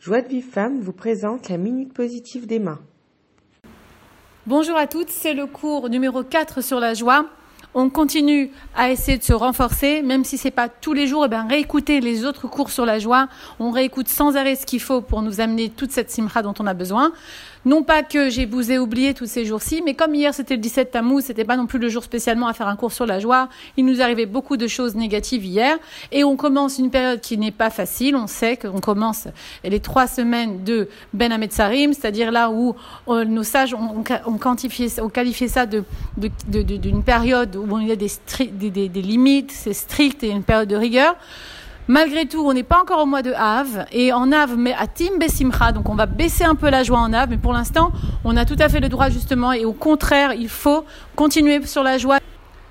Joie de Vive Femme vous présente la Minute Positive d'Emma. Bonjour à toutes, c'est le cours numéro 4 sur la joie. On continue à essayer de se renforcer, même si c'est pas tous les jours, et eh bien réécouter les autres cours sur la joie. On réécoute sans arrêt ce qu'il faut pour nous amener toute cette simra dont on a besoin. Non pas que j'ai vous ai oublié tous ces jours-ci, mais comme hier c'était le 17 Tammuz, c'était pas non plus le jour spécialement à faire un cours sur la joie. Il nous arrivait beaucoup de choses négatives hier, et on commence une période qui n'est pas facile. On sait qu'on commence les trois semaines de Ben Sarim, c'est-à-dire là où euh, nos sages ont, ont qualifié ça de, d'une période où il y a des, des limites, c'est strict et une période de rigueur. Malgré tout, on n'est pas encore au mois de Av. Et en Av, mais à Tim Besimcha, donc on va baisser un peu la joie en Av. Mais pour l'instant, on a tout à fait le droit justement. Et au contraire, il faut continuer sur la joie.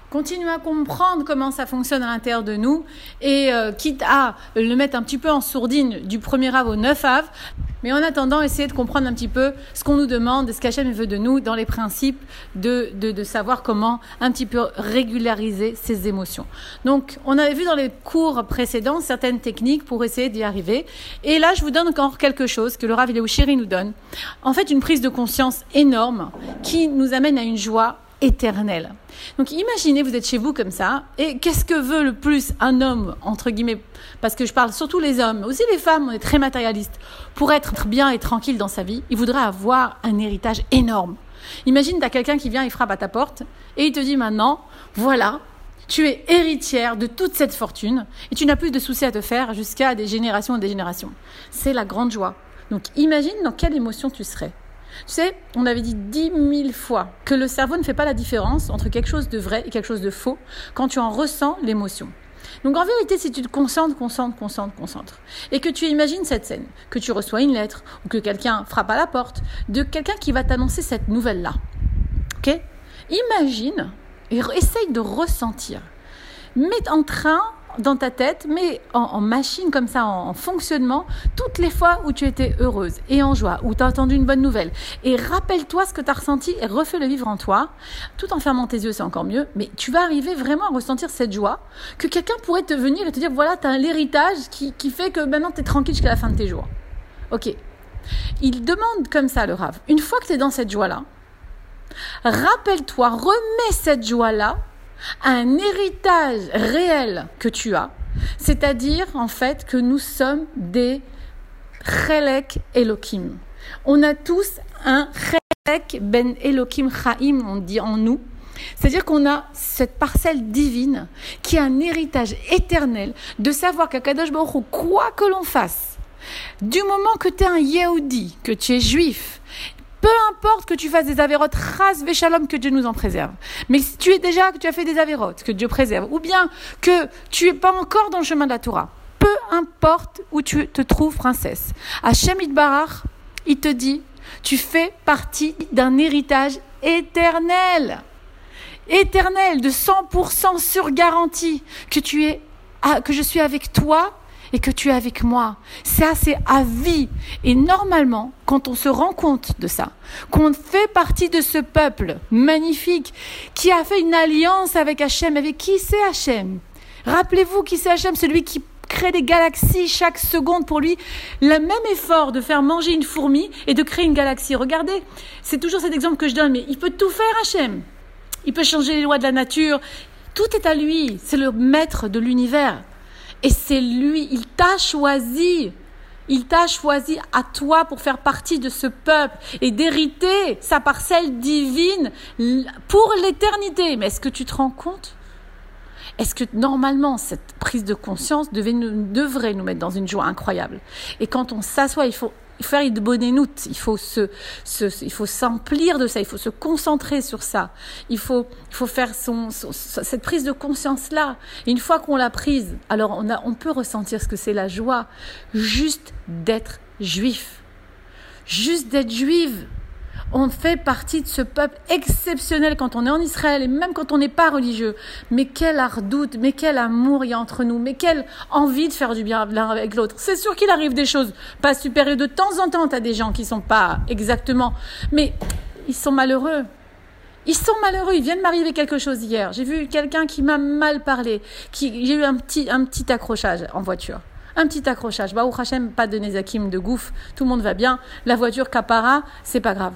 Continuer à comprendre comment ça fonctionne à l'intérieur de nous et euh, quitte à le mettre un petit peu en sourdine du 1er av au 9 av, mais en attendant, essayer de comprendre un petit peu ce qu'on nous demande, ce qu'Hachem veut de nous dans les principes de, de, de, savoir comment un petit peu régulariser ses émotions. Donc, on avait vu dans les cours précédents certaines techniques pour essayer d'y arriver. Et là, je vous donne encore quelque chose que le Rav Chéri nous donne. En fait, une prise de conscience énorme qui nous amène à une joie éternel. Donc imaginez, vous êtes chez vous comme ça, et qu'est-ce que veut le plus un homme, entre guillemets, parce que je parle surtout les hommes, mais aussi les femmes, on est très matérialistes, pour être bien et tranquille dans sa vie, il voudrait avoir un héritage énorme. Imagine, tu as quelqu'un qui vient, il frappe à ta porte, et il te dit maintenant, voilà, tu es héritière de toute cette fortune, et tu n'as plus de soucis à te faire jusqu'à des générations et des générations. C'est la grande joie. Donc imagine dans quelle émotion tu serais. Tu sais, on avait dit dix mille fois que le cerveau ne fait pas la différence entre quelque chose de vrai et quelque chose de faux quand tu en ressens l'émotion. Donc en vérité, si tu te concentres, concentres, concentres, concentres, et que tu imagines cette scène, que tu reçois une lettre, ou que quelqu'un frappe à la porte, de quelqu'un qui va t'annoncer cette nouvelle-là, ok? Imagine et essaye de ressentir. Mets en train dans ta tête, mais en, machine comme ça, en, fonctionnement, toutes les fois où tu étais heureuse et en joie, où tu as entendu une bonne nouvelle. Et rappelle-toi ce que tu as ressenti et refais le vivre en toi, tout en fermant tes yeux, c'est encore mieux, mais tu vas arriver vraiment à ressentir cette joie que quelqu'un pourrait te venir et te dire, voilà, tu as l'héritage qui, qui fait que maintenant tu es tranquille jusqu'à la fin de tes jours. Ok. Il demande comme ça le rave. Une fois que tu es dans cette joie-là, rappelle-toi, remets cette joie-là un héritage réel que tu as, c'est-à-dire en fait que nous sommes des Chelek Elohim. On a tous un Chelek Ben Elohim Chaim, on dit en nous. C'est-à-dire qu'on a cette parcelle divine qui a un héritage éternel de savoir qu'à Kadosh Baruch quoi que l'on fasse, du moment que tu es un Yehudi, que tu es juif, peu importe que tu fasses des avérotes, ras véchalom, que Dieu nous en préserve. Mais si tu es déjà, que tu as fait des avérotes, que Dieu préserve, ou bien que tu es pas encore dans le chemin de la Torah, peu importe où tu te trouves, princesse, Hachem Barach, il te dit, tu fais partie d'un héritage éternel. Éternel, de 100% sur garantie, que tu es, que je suis avec toi et que tu es avec moi. Ça, c'est à vie. Et normalement, quand on se rend compte de ça, qu'on fait partie de ce peuple magnifique qui a fait une alliance avec Hachem, avec qui c'est Hachem? Rappelez-vous qui c'est Hachem, celui qui crée des galaxies chaque seconde pour lui, le même effort de faire manger une fourmi et de créer une galaxie. Regardez, c'est toujours cet exemple que je donne, mais il peut tout faire Hachem. Il peut changer les lois de la nature. Tout est à lui. C'est le maître de l'univers. Et c'est lui, il t'a choisi. Il t'a choisi à toi pour faire partie de ce peuple et d'hériter sa parcelle divine pour l'éternité. Mais est-ce que tu te rends compte? Est-ce que normalement cette prise de conscience devrait nous mettre dans une joie incroyable? Et quand on s'assoit, il faut faire une bonne énoute. Il faut se, il faut s'emplir de ça. Il faut se concentrer sur ça. Il faut, il faut faire son, cette prise de conscience là. une fois qu'on l'a prise, alors on a, on peut ressentir ce que c'est la joie, juste d'être juif, juste d'être juive on fait partie de ce peuple exceptionnel quand on est en Israël et même quand on n'est pas religieux. Mais quel ardoute, mais quel amour il y a entre nous, mais quelle envie de faire du bien l'un avec l'autre. C'est sûr qu'il arrive des choses pas super et de temps en temps, tu as des gens qui sont pas exactement, mais ils sont malheureux. Ils sont malheureux. Il vient de m'arriver quelque chose hier. J'ai vu quelqu'un qui m'a mal parlé. Qui, j'ai eu un petit, un petit accrochage en voiture un petit accrochage. Bah, Hachem, pas de Nezakim, de gouffre, tout le monde va bien. La voiture capara, c'est pas grave.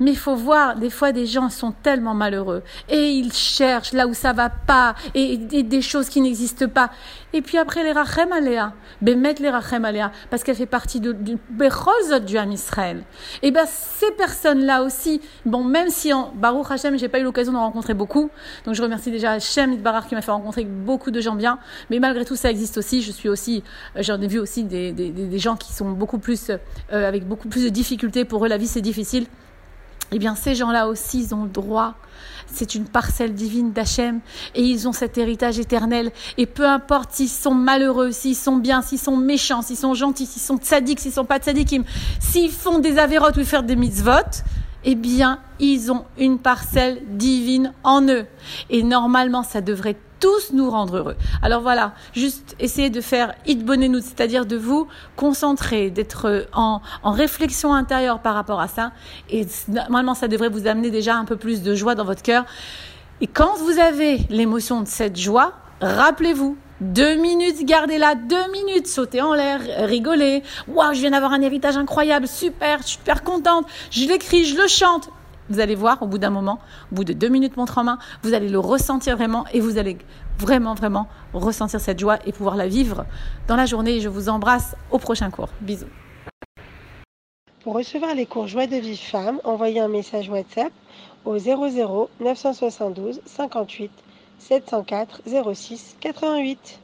Mais il faut voir, des fois, des gens sont tellement malheureux et ils cherchent là où ça va pas et, des choses qui n'existent pas. Et puis après, les rachem aléa, mettre les rachem aléa, parce qu'elle fait partie de, du bechol du Ham Israël. Et ben ces personnes-là aussi, bon, même si en Baruch Hashem, j'ai pas eu l'occasion d'en rencontrer beaucoup, donc je remercie déjà Hashem Barar qui m'a fait rencontrer beaucoup de gens bien, mais malgré tout, ça existe aussi. Je suis aussi, euh, j'en ai vu aussi des, des, des, gens qui sont beaucoup plus, euh, avec beaucoup plus de difficultés. Pour eux, la vie c'est difficile eh bien ces gens-là aussi, ils ont le droit. C'est une parcelle divine d'Hachem et ils ont cet héritage éternel. Et peu importe s'ils sont malheureux, s'ils sont bien, s'ils sont méchants, s'ils sont gentils, s'ils sont tzadiks, s'ils sont pas tzadikim, s'ils font des avérotes ou font des mitzvot, eh bien, ils ont une parcelle divine en eux. Et normalement, ça devrait tous nous rendre heureux. Alors voilà, juste essayer de faire it nous, c'est-à-dire de vous concentrer, d'être en, en, réflexion intérieure par rapport à ça. Et normalement, ça devrait vous amener déjà un peu plus de joie dans votre cœur. Et quand vous avez l'émotion de cette joie, rappelez-vous, deux minutes, gardez-la, deux minutes, sautez en l'air, rigolez. Waouh, je viens d'avoir un héritage incroyable, super, super contente. Je l'écris, je le chante. Vous allez voir, au bout d'un moment, au bout de deux minutes montre en main, vous allez le ressentir vraiment et vous allez vraiment, vraiment ressentir cette joie et pouvoir la vivre dans la journée. Je vous embrasse au prochain cours. Bisous. Pour recevoir les cours Joie de vie femme, envoyez un message WhatsApp au 00 972 58 704 06 88.